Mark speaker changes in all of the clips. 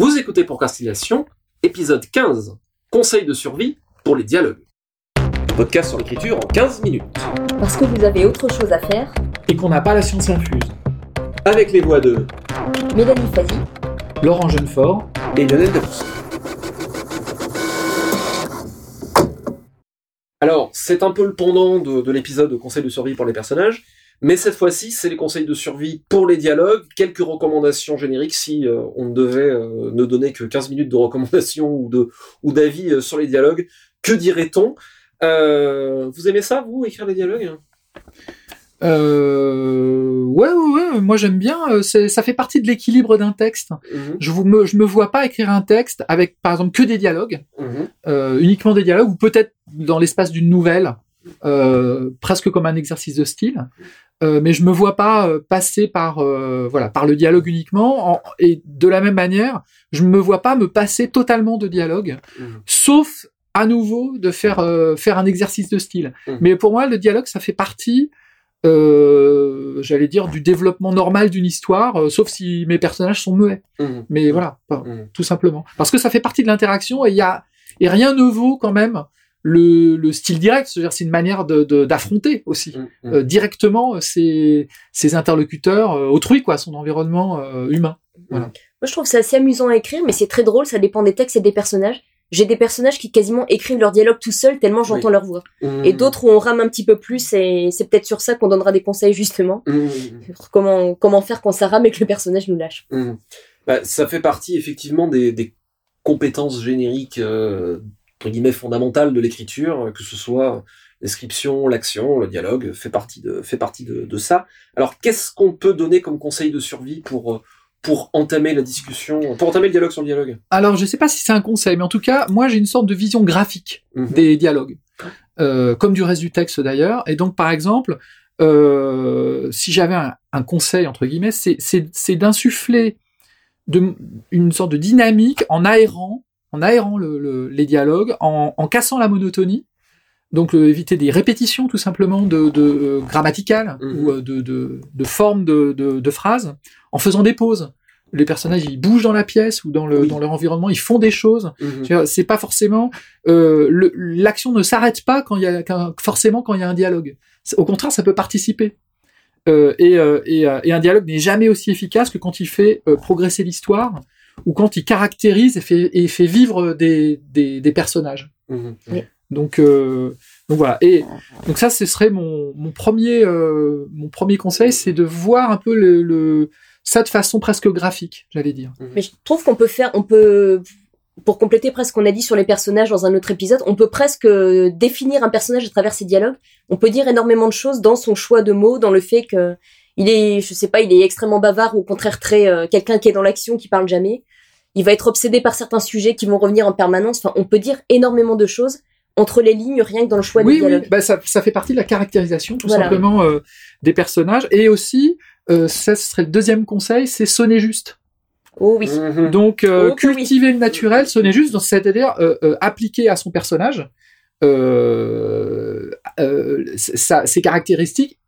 Speaker 1: Vous écoutez Procrastination, épisode 15, Conseil de survie pour les dialogues. Podcast sur l'écriture en 15 minutes.
Speaker 2: Parce que vous avez autre chose à faire,
Speaker 3: et qu'on n'a pas la science infuse.
Speaker 1: Avec les voix de
Speaker 2: Mélanie Fazi,
Speaker 3: Laurent Jeunefort,
Speaker 1: et Lionel Debrousse. Alors, c'est un peu le pendant de, de l'épisode Conseil de survie pour les personnages, mais cette fois-ci, c'est les conseils de survie pour les dialogues, quelques recommandations génériques si euh, on ne devait euh, ne donner que 15 minutes de recommandations ou de ou d'avis euh, sur les dialogues. Que dirait-on? Vous aimez ça, vous, écrire les dialogues?
Speaker 3: Euh, ouais, ouais, ouais, moi j'aime bien. Ça fait partie de l'équilibre d'un texte.
Speaker 1: Mhm,
Speaker 3: Je vous me, je me vois pas écrire un texte avec, par exemple, que des dialogues,
Speaker 1: mhm,
Speaker 3: euh, uniquement des dialogues, ou peut-être dans l'espace d'une nouvelle, euh, presque comme un exercice de style. Euh, mais je me vois pas euh, passer par, euh, voilà, par le dialogue uniquement. en- et de la même manière, je me vois pas me passer totalement de dialogue.
Speaker 1: mhm.
Speaker 3: sauf à nouveau de faire euh, faire un exercice de style.
Speaker 1: Mhm.
Speaker 3: Mais pour moi, le dialogue, ça fait partie, euh, j'allais dire, du développement normal d'une histoire, sauf si mes personnages sont muets.
Speaker 1: Mhm.
Speaker 3: Mais voilà, tout simplement. Parce que ça fait partie de l'interaction et il y a et rien ne vaut quand même le, le style direct. C'est-à-dire, c'est une manière de de- d'affronter aussi
Speaker 1: Mhm.
Speaker 3: euh, directement euh, ses, ses interlocuteurs, euh, autrui quoi, son environnement euh, humain.
Speaker 2: Moi, je trouve ça assez amusant à écrire, mais c'est très drôle, ça dépend des textes et des personnages. J'ai des personnages qui quasiment écrivent leur dialogue tout seuls tellement j'entends leur voix. Et d'autres où on rame un petit peu plus et c'est peut-être sur ça qu'on donnera des conseils justement. Sur comment, comment faire quand ça rame et que le personnage nous lâche.
Speaker 1: Bah, ça fait partie effectivement des, des compétences génériques euh, entre guillemets fondamentales de l'écriture, que ce soit l'escription, l'action, le dialogue, fait partie de fait partie de, de ça. Alors qu'est-ce qu'on peut donner comme conseil de survie pour euh, pour entamer la discussion, pour entamer le dialogue sur le dialogue?
Speaker 3: Alors, je sais pas si c'est un conseil, mais en tout cas, moi, j'ai une sorte de vision graphique
Speaker 1: Mhm.
Speaker 3: des dialogues, euh, comme du reste du texte d'ailleurs. Et donc, par exemple, euh, si j'avais un, un conseil entre guillemets, c'est d'insuffler de une sorte de dynamique en aérant, en aérant le, le- les dialogues, en, en cassant la monotonie. Donc euh, éviter des répétitions tout simplement de, de euh, grammaticales
Speaker 1: Mhm.
Speaker 3: ou euh, de, de, de formes de, de, de phrases, en faisant des pauses. Les personnages ils bougent dans la pièce ou dans le
Speaker 1: Oui.
Speaker 3: dans leur environnement, ils font des choses.
Speaker 1: Mhm.
Speaker 3: C'est pas forcément euh, l'action ne s'arrête pas quand il y a quand- forcément quand il y a un dialogue. Au contraire, ça peut participer. Euh, et, euh, et, euh, et un dialogue n'est jamais aussi efficace que quand il fait progresser l'histoire ou quand il caractérise et fait, et fait vivre des, des, des personnages. Donc, euh, donc voilà. Et donc ça, ce serait mon, mon premier euh, mon premier conseil, c'est de voir un peu le, le ça de façon presque graphique, j'allais dire.
Speaker 2: Mais je trouve qu'on peut faire, on peut, pour compléter presque ce qu'on a dit sur les personnages dans un autre épisode, on peut presque euh, définir un personnage à travers ses dialogues. On peut dire énormément de choses dans son choix de mots, dans le fait que il est, je sais pas, il est extrêmement bavard ou au contraire très euh, quelqu'un qui est dans l'action, qui parle jamais. Il va être obsédé par certains sujets qui vont revenir en permanence. Enfin, on peut dire énormément de choses entre les lignes, rien que dans le choix
Speaker 3: oui,
Speaker 2: des dialogues.
Speaker 3: oui, bah ça, ça fait partie de la caractérisation tout
Speaker 2: Voilà.
Speaker 3: simplement euh, des personnages. Et aussi, euh, ça ce serait le deuxième conseil, c'est sonner juste.
Speaker 2: Oh oui.
Speaker 1: Mhm.
Speaker 3: Donc euh,
Speaker 2: Oh oui.
Speaker 3: cultiver le naturel, sonner juste, donc, c'est-à-dire euh, euh, appliquer à son personnage euh, euh, sa- ses caractéristiques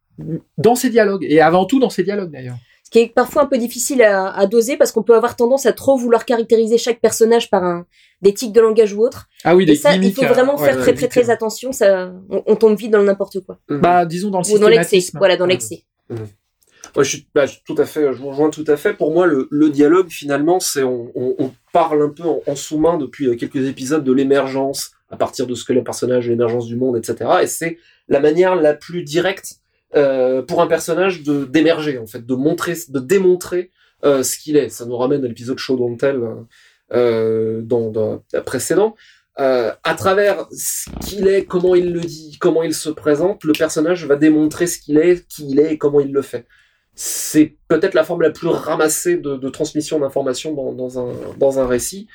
Speaker 3: dans ses dialogues et avant tout dans ses dialogues d'ailleurs.
Speaker 2: Ce qui est parfois un peu difficile à, à doser parce qu'on peut avoir tendance à trop vouloir caractériser chaque personnage par un des tics de langage ou autre.
Speaker 3: Ah oui,
Speaker 2: Et
Speaker 3: des
Speaker 2: ça, il faut
Speaker 3: euh,
Speaker 2: vraiment
Speaker 3: ouais,
Speaker 2: faire
Speaker 3: ouais,
Speaker 2: très très très attention. Ça, on, on tombe vite dans le n'importe quoi.
Speaker 1: Mhm.
Speaker 3: Bah disons dans le
Speaker 2: Ou dans l'excès. Voilà, dans l'excès.
Speaker 1: Ouais, je suis bah, je- tout à fait, je vous rejoins tout à fait. Pour moi, le, le dialogue, finalement, c'est on, on, on parle un peu en, en sous-main depuis euh, quelques épisodes de l'émergence, à partir de ce que les personnages, l'émergence du monde, etc. Et c'est la manière la plus directe euh, pour un personnage de d'émerger, en fait, de montrer, de démontrer euh, ce qu'il est. Ça nous ramène à l'épisode Show Don't Tell euh, dans, dans précédent. Euh, à travers ce qu'il est, comment il le dit, comment il se présente, le personnage va démontrer ce qu'il est, qui il est et comment il le fait. C'est peut-être la forme la plus ramassée de, transmission d'informations dans, un, dans un récit.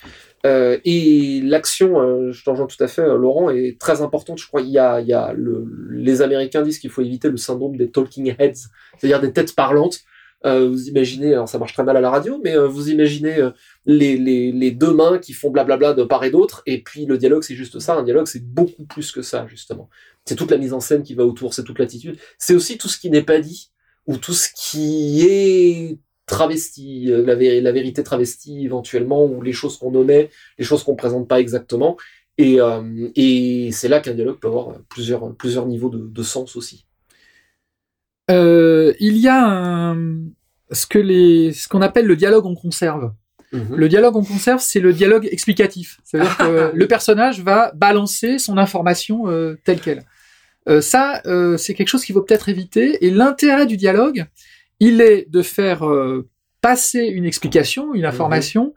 Speaker 1: Euh, et l'action, euh, je t'en rejoins tout à fait, euh, Laurent, est très importante. Je crois qu'il y a, il y a le, les Américains disent qu'il faut éviter le syndrome des talking heads, c'est-à-dire des têtes parlantes. Vous imaginez, alors ça marche très mal à la radio, mais vous imaginez les, les deux mains qui font blablabla de part et d'autre, et puis le dialogue c'est juste ça, un dialogue c'est beaucoup plus que ça justement. C'est toute la mise en scène qui va autour, c'est toute l'attitude, c'est aussi tout ce qui n'est pas dit, ou tout ce qui est travestie, euh, la, vé- la vérité travestie éventuellement, ou les choses qu'on omet, les choses qu'on présente pas exactement. Et, euh, et c'est là qu'un dialogue peut avoir plusieurs, plusieurs niveaux de, de sens aussi.
Speaker 3: Euh, il y a un, ce que les, ce qu'on appelle le dialogue en conserve.
Speaker 1: Mhm.
Speaker 3: Le dialogue en conserve, c'est le dialogue explicatif. C'est-à-dire que le personnage va balancer son information euh, telle qu'elle. Euh, ça, euh, c'est quelque chose qu'il faut peut-être éviter. Et l'intérêt du dialogue, il est de faire euh, passer une explication, une information,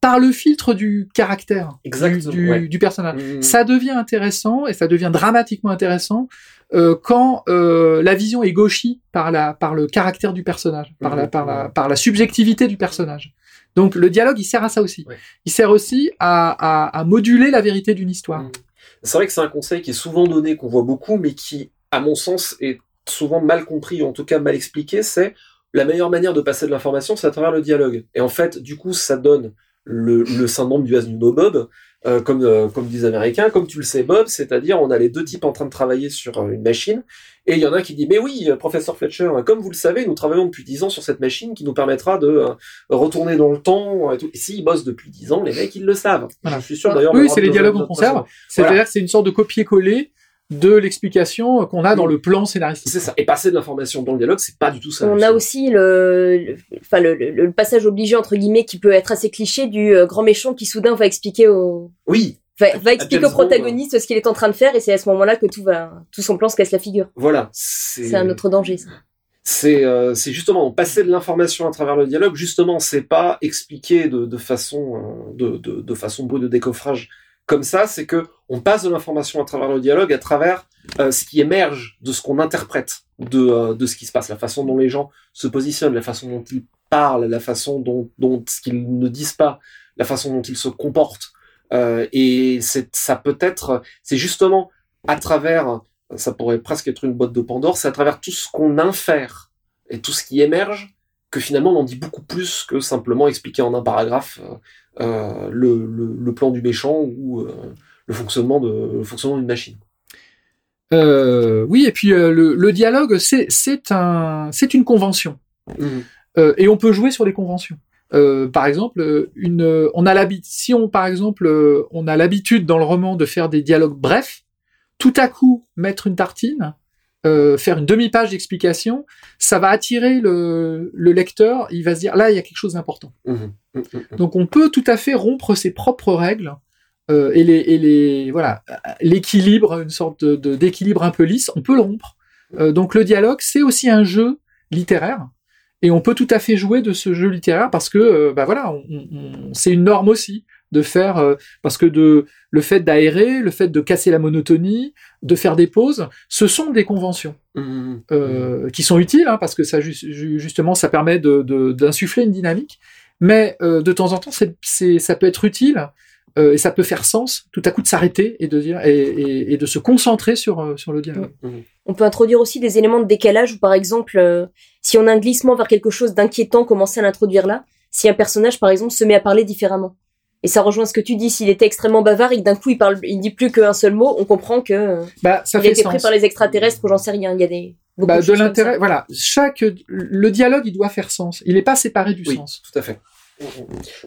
Speaker 3: par le filtre du caractère du, du,
Speaker 1: ouais.
Speaker 3: du personnage.
Speaker 1: Mhm.
Speaker 3: Ça devient intéressant et ça devient dramatiquement intéressant euh, quand euh, la vision est gauchie par la par le caractère du personnage, par la
Speaker 1: Mhm.
Speaker 3: par la par la subjectivité du personnage. Donc le dialogue, il sert à ça aussi.
Speaker 1: Ouais.
Speaker 3: Il sert aussi à, à, à moduler la vérité d'une histoire.
Speaker 1: C'est vrai que c'est un conseil qui est souvent donné, qu'on voit beaucoup, mais qui, à mon sens, est souvent mal compris, ou en tout cas mal expliqué, c'est la meilleure manière de passer de l'information, c'est à travers le dialogue. Et en fait, du coup, ça donne le, syndrome du as you know Bob, euh, comme, euh, comme disent les Américains, comme tu le sais Bob, c'est-à-dire on a les deux types en train de travailler sur euh, une machine, et il y en a un qui dit, mais oui, euh, professeur Fletcher, euh, comme vous le savez, nous travaillons depuis dix ans sur cette machine qui nous permettra de euh, retourner dans le temps, et tout. Et s'ils bossent depuis dix ans, les mecs, ils le savent.
Speaker 3: Voilà.
Speaker 1: Je suis sûr d'ailleurs.
Speaker 3: Oui, c'est les dialogues en conserve. C'est-à-dire c'est une sorte de copier-coller de l'explication qu'on a dans le plan scénaristique.
Speaker 1: C'est ça. Et passer de l'information dans le dialogue, c'est pas du tout ça.
Speaker 2: On a aussi le, enfin le, le- le passage obligé entre guillemets qui peut être assez cliché du euh, grand méchant qui soudain va expliquer au
Speaker 1: Oui,
Speaker 2: va, expliquer au protagoniste ce qu'il est en train de faire et c'est à ce moment-là que tout va tout son plan se casse la figure.
Speaker 1: voilà. C'est
Speaker 2: C'est un autre danger. Ça.
Speaker 1: C'est euh, c'est justement passer de l'information à travers le dialogue. Justement, c'est pas expliquer de, de façon euh, de, de, de façon brute de décoffrage comme ça. C'est que on passe de l'information à travers le dialogue, à travers euh, ce qui émerge de ce qu'on interprète de euh, de ce qui se passe, la façon dont les gens se positionnent, la façon dont ils parlent, la façon dont ce qu'ils ne disent pas, la façon dont ils se comportent. Euh, et ça peut être c'est justement à travers ça pourrait presque être une boîte de Pandore, c'est à travers tout ce qu'on infère et tout ce qui émerge que finalement on en dit beaucoup plus que simplement expliquer en un paragraphe le, le, le plan du méchant ou euh, le fonctionnement de le fonctionnement d'une machine.
Speaker 3: Euh, oui, et puis euh, le, le dialogue, c'est un c'est une convention. Euh, et on peut jouer sur les conventions. Euh, par exemple, euh, une, euh, on a l'habitude, si on, par exemple, euh, on a l'habitude dans le roman de faire des dialogues brefs, tout à coup mettre une tartine, euh, faire une demi-page d'explication, ça va attirer le, le lecteur. Il va se dire là, il y a quelque chose d'important.
Speaker 1: Mhm. Mhm. Mhm.
Speaker 3: Donc on peut tout à fait rompre ses propres règles euh, et les, et les voilà l'équilibre, une sorte de- d'équilibre un peu lisse, on peut le rompre. Euh, donc le dialogue, c'est aussi un jeu littéraire et on peut tout à fait jouer de ce jeu littéraire parce que euh, bah voilà, on- on- c'est une norme aussi de faire euh, parce que de le fait d'aérer, le fait de casser la monotonie, de faire des pauses, ce sont des conventions
Speaker 1: Mhm.
Speaker 3: euh, qui sont utiles hein, parce que ça ju- ju- justement ça permet de- de- d'insuffler une dynamique mais euh, de temps en temps c'est, c'est, ça peut être utile euh, et ça peut faire sens tout à coup de s'arrêter et de dire et, et- et de se concentrer sur euh, sur le dialogue
Speaker 2: On peut introduire aussi des éléments de décalage où par exemple euh, si on a un glissement vers quelque chose d'inquiétant, commencer à l'introduire là. Si un personnage par exemple se met à parler différemment. Et ça rejoint ce que tu dis, s'il était extrêmement bavard et que d'un coup il parle, il dit plus qu'un seul mot, on comprend que
Speaker 3: bah ça
Speaker 2: il a
Speaker 3: fait
Speaker 2: été
Speaker 3: sens
Speaker 2: pris par les extraterrestres ou j'en sais rien. Il y a des
Speaker 3: Bah,
Speaker 2: de,
Speaker 3: l'intérêt voilà chaque le dialogue il doit faire sens il n'est pas séparé du
Speaker 1: Oui,
Speaker 3: sens
Speaker 1: tout à fait.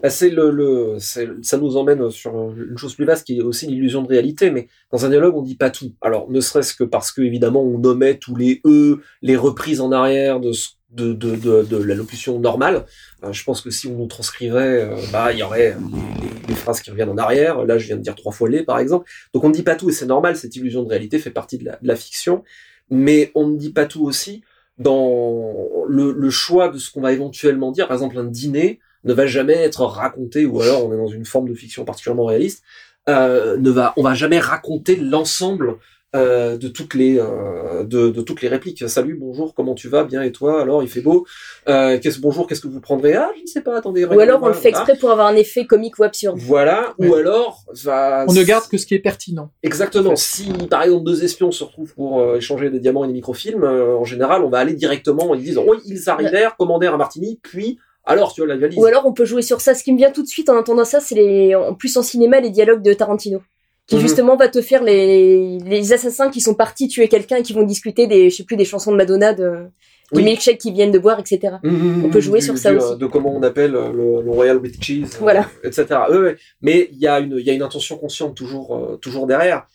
Speaker 1: Bah, c'est le, le, ça nous emmène sur une chose plus vaste qui est aussi l'illusion de réalité, mais dans un dialogue on dit pas tout. Alors ne serait-ce que parce que évidemment on omet tous les e, les reprises en arrière de ce- de, de, de, de la locution normale. Euh, je pense que si on nous transcrivait, euh, bah il y aurait les- les phrases qui reviennent en arrière. Là je viens de dire trois fois les par exemple. Donc on ne dit pas tout et c'est normal. Cette illusion de réalité fait partie de la, de la fiction, mais on ne dit pas tout aussi dans le, le choix de ce qu'on va éventuellement dire. Par exemple un dîner ne va jamais être raconté, ou alors on est dans une forme de fiction particulièrement réaliste, euh, ne va, on va jamais raconter l'ensemble euh, de toutes les euh, de, de toutes les répliques. Salut, bonjour, comment tu vas? Bien et toi? Alors il fait beau. Euh, qu'est-ce bonjour, qu'est-ce que vous prendrez? Ah, je ne sais pas. Attendez.
Speaker 2: Ou alors on le fait exprès pour avoir un effet comique ou absurde.
Speaker 1: Voilà. Ou alors va.
Speaker 3: on ne garde que ce qui est pertinent
Speaker 1: Exactement. Si par exemple deux espions se retrouvent pour euh, échanger des diamants et des microfilms, euh, en général, on va aller directement en disant oui, ils arrivèrent, commandèrent un martini, puis alors tu vois la valise.
Speaker 2: Ou alors on peut jouer sur ça. Ce qui me vient tout de suite en entendant ça, c'est les, en plus en cinéma, les dialogues de Tarantino. Qui
Speaker 1: Mhm.
Speaker 2: justement va te faire les, les assassins qui sont partis tuer quelqu'un et qui vont discuter des, je sais plus, des chansons de Madonna de, du
Speaker 1: Oui.
Speaker 2: milkshake qu'ils viennent de boire, etc. On peut jouer
Speaker 1: Du-
Speaker 2: sur ça
Speaker 1: du,
Speaker 2: aussi.
Speaker 1: euh, De comment on appelle euh, le, le Royal with Cheese, euh,
Speaker 2: Voilà.
Speaker 1: etc. Ouais, ouais. Mais il y, a une- il y a une intention consciente toujours, euh, toujours derrière.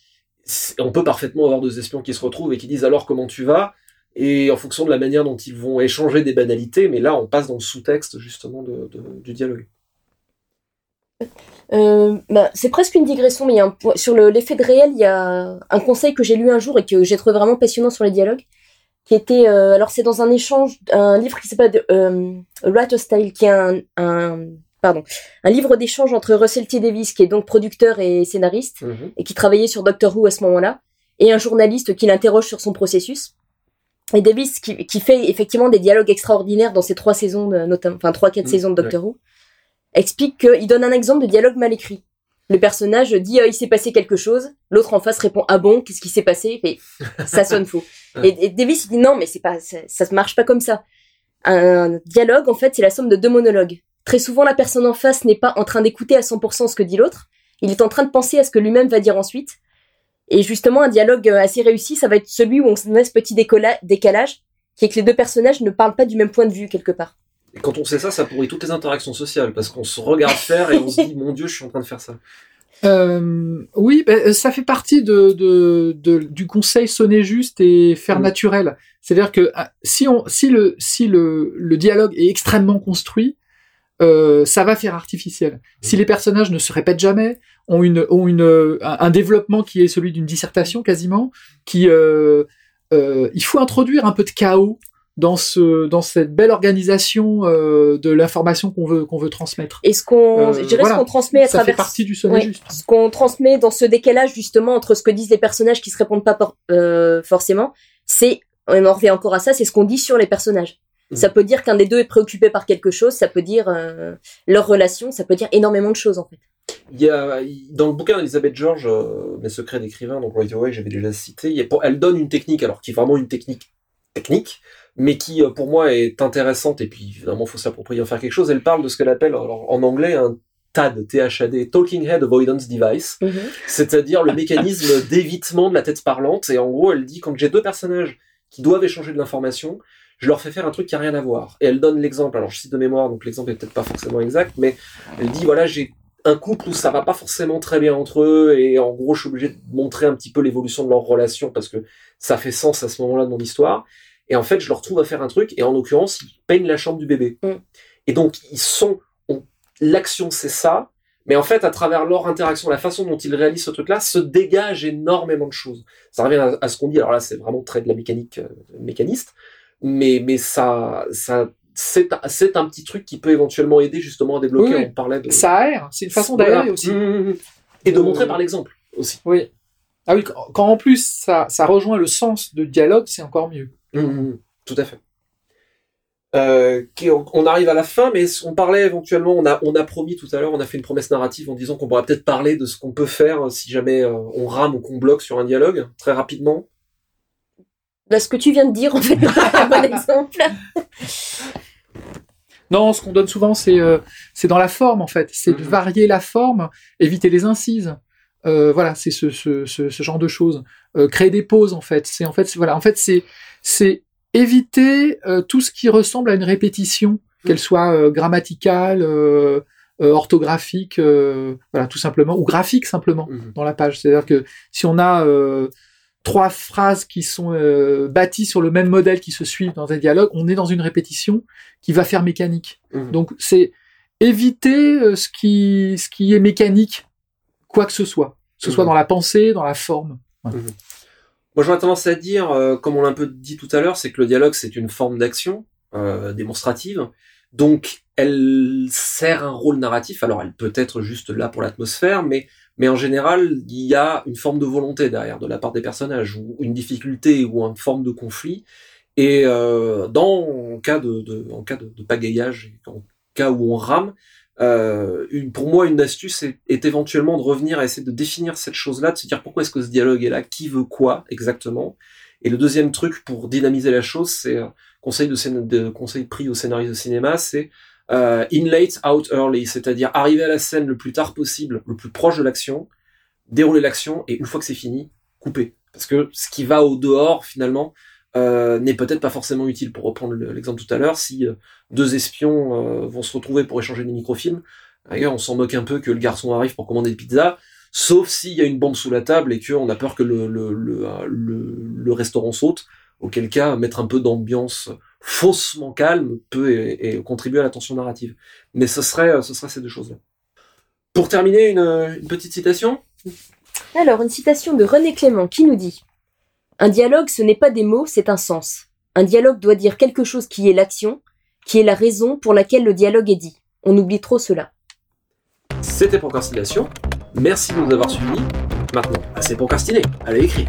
Speaker 1: On peut parfaitement avoir deux espions qui se retrouvent et qui disent alors comment tu vas? Et en fonction de la manière dont ils vont échanger des banalités, mais là on passe dans le sous-texte justement de, de- du dialogue.
Speaker 2: Euh, bah, c'est presque une digression, mais il y a un point- sur le- l'effet de réel, il y a un conseil que j'ai lu un jour et que j'ai trouvé vraiment passionnant sur les dialogues, qui était, euh, alors c'est dans un échange, un livre qui s'appelle euh, Writer's Tale, qui est un, un, pardon, un livre d'échange entre Russell T. Davis, qui est donc producteur et scénariste, et qui travaillait sur Doctor Who à ce moment-là, et un journaliste qui l'interroge sur son processus. Et Davis, qui, qui fait effectivement des dialogues extraordinaires dans ces trois saisons, de, notamment, enfin trois quatre
Speaker 1: Mm,
Speaker 2: saisons de Doctor Who, explique qu'il donne un exemple de dialogue mal écrit. Le personnage dit euh, il s'est passé quelque chose, l'autre en face répond ah bon qu'est-ce qui s'est passé? Et ça sonne faux. Et, et Davis il dit non mais c'est pas ça, ça se marche pas comme ça. Un dialogue en fait c'est la somme de deux monologues. Très souvent la personne en face n'est pas en train d'écouter à 100% ce que dit l'autre, il est en train de penser à ce que lui-même va dire ensuite. Et justement un dialogue euh, assez réussi ça va être celui où on se met ce petit décalage qui est que les deux personnages ne parlent pas du même point de vue quelque part.
Speaker 1: Et quand on sait ça, ça pourrit toutes les interactions sociales parce qu'on se regarde faire et on se dit mon Dieu, je suis en train de faire ça.
Speaker 3: Euh, oui, ben, ça fait partie de, de, de- du conseil sonner juste et faire
Speaker 1: Mm.
Speaker 3: naturel. C'est-à-dire que ah, si, on, si, le, si le, le dialogue est extrêmement construit, euh, ça va faire artificiel. Si les personnages ne se répètent jamais, ont, une, ont une, un, un développement qui est celui d'une dissertation quasiment, qui euh, euh, il faut introduire un peu de chaos dans ce dans cette belle organisation euh, de l'information qu'on veut qu'on veut transmettre.
Speaker 2: Et ce qu'on,
Speaker 3: Euh,
Speaker 2: je dirais
Speaker 3: voilà.
Speaker 2: ce qu'on transmet à
Speaker 3: Ça
Speaker 2: travers
Speaker 3: fait partie du sonner
Speaker 2: Ouais.
Speaker 3: juste.
Speaker 2: ce qu'on transmet dans ce décalage justement entre ce que disent les personnages qui se répondent pas por- euh, forcément, c'est on en revient encore à ça, c'est ce qu'on dit sur les personnages.
Speaker 1: Mhm.
Speaker 2: Ça peut dire qu'un des deux est préoccupé par quelque chose, ça peut dire euh, leur relation, ça peut dire énormément de choses en fait.
Speaker 1: Il y a, dans le bouquin d'Elisabeth George, euh, Mes secrets d'écrivain, donc Right Away, j'avais déjà cité, il y a, elle donne une technique, alors qui est vraiment une technique technique, mais qui euh, pour moi est intéressante, et puis évidemment faut s'approprier en faire quelque chose. Elle parle de ce qu'elle appelle alors, en anglais un TAD, T-H-A-D, Talking Head Avoidance Device, c'est-à-dire le mécanisme d'évitement de la tête parlante, et en gros elle dit quand j'ai deux personnages qui doivent échanger de l'information, je leur fais faire un truc qui a rien à voir. Et elle donne l'exemple, alors je cite de mémoire, donc l'exemple est peut-être pas forcément exact, mais elle dit voilà j'ai un couple où ça va pas forcément très bien entre eux et en gros je suis obligé de montrer un petit peu l'évolution de leur relation parce que ça fait sens à ce moment-là de mon histoire et en fait je leur trouve à faire un truc et en l'occurrence ils peignent la chambre du bébé
Speaker 2: Mm.
Speaker 1: et donc ils sont on- l'action c'est ça mais en fait à travers leur interaction la façon dont ils réalisent ce truc-là se dégage énormément de choses ça revient à, à ce qu'on dit alors là c'est vraiment très de la mécanique euh, mécaniste mais mais ça ça c'est un- c'est un petit truc qui peut éventuellement aider justement à débloquer
Speaker 3: Oui,
Speaker 1: on parlait de
Speaker 3: Ça aère, c'est une façon d'aérer aussi.
Speaker 1: Mmh, mmh, mmh. Et de
Speaker 3: Euh,
Speaker 1: montrer par l'exemple aussi.
Speaker 3: Oui. Ah oui, quand, quand en plus ça, ça rejoint le sens de dialogue, c'est encore mieux.
Speaker 1: Mmh, mmh, tout à fait. Euh, qui- on, on arrive à la fin, mais on parlait éventuellement, on a, on a promis tout à l'heure, on a fait une promesse narrative en disant qu'on pourrait peut-être parler de ce qu'on peut faire si jamais euh, on rame ou qu'on bloque sur un dialogue, très rapidement.
Speaker 2: Là, ce que tu viens de dire, en fait, c'est un bon exemple.
Speaker 3: Non, ce qu'on donne souvent, c'est euh, c'est dans la forme en fait. C'est de
Speaker 1: Mhm.
Speaker 3: varier la forme, éviter les incises. Euh, voilà, c'est ce, ce, ce, ce genre de choses. Euh, créer des pauses en fait. C'est en fait, c'est- voilà, en fait, c'est c'est éviter euh, tout ce qui ressemble à une répétition, qu'elle soit euh, grammaticale, euh, orthographique, voilà, tout simplement, ou graphique simplement
Speaker 1: Mhm.
Speaker 3: dans la page. C'est-à-dire que si on a trois phrases qui sont bâties sur le même modèle qui se suivent dans un dialogue, on est dans une répétition qui va faire mécanique.
Speaker 1: Mhm.
Speaker 3: Donc c'est éviter ce qui ce qui est mécanique, quoi que ce soit, que ce soit
Speaker 1: Mhm.
Speaker 3: dans la pensée, dans la forme.
Speaker 1: Moi, j'aurais tendance à dire, euh, comme on l'a un peu dit tout à l'heure, c'est que le dialogue, c'est une forme d'action euh, démonstrative. Donc, elle sert un rôle narratif. Alors, elle peut être juste là pour l'atmosphère, mais, mais en général, il y a une forme de volonté derrière de la part des personnages, ou une difficulté, ou une forme de conflit. Et euh, dans en cas de, de en cas de, de pagayage, en cas où on rame, euh, une, pour moi, une astuce est, est éventuellement de revenir à essayer de définir cette chose-là, de se dire pourquoi est-ce que ce dialogue est là, qui veut quoi exactement. Et le deuxième truc pour dynamiser la chose, c'est euh, conseil de, de conseil pris au scénariste de cinéma, c'est euh, in late, out early, c'est-à-dire arriver à la scène le plus tard possible, le plus proche de l'action, dérouler l'action et une fois que c'est fini, couper. Parce que ce qui va au dehors, finalement, euh, n'est peut-être pas forcément utile. Pour reprendre l'exemple tout à l'heure, si euh, deux espions euh, vont se retrouver pour échanger des microfilms, d'ailleurs on s'en moque un peu que le garçon arrive pour commander des pizzas, sauf s'il y a une bombe sous la table et qu'on a peur que le, restaurant saute, auquel cas mettre un peu d'ambiance faussement calme peut contribuer à la tension narrative. Mais ce serait, ce serait ces deux choses-là. Pour terminer, une petite citation?
Speaker 2: Alors, une citation de René Clément qui nous dit un dialogue, ce n'est pas des mots, c'est un sens. Un dialogue doit dire quelque chose qui est l'action, qui est la raison pour laquelle le dialogue est dit. On oublie trop cela.
Speaker 1: C'était Procrastination. Merci de nous avoir suivis. Maintenant, assez procrastiné. Allez, écrit.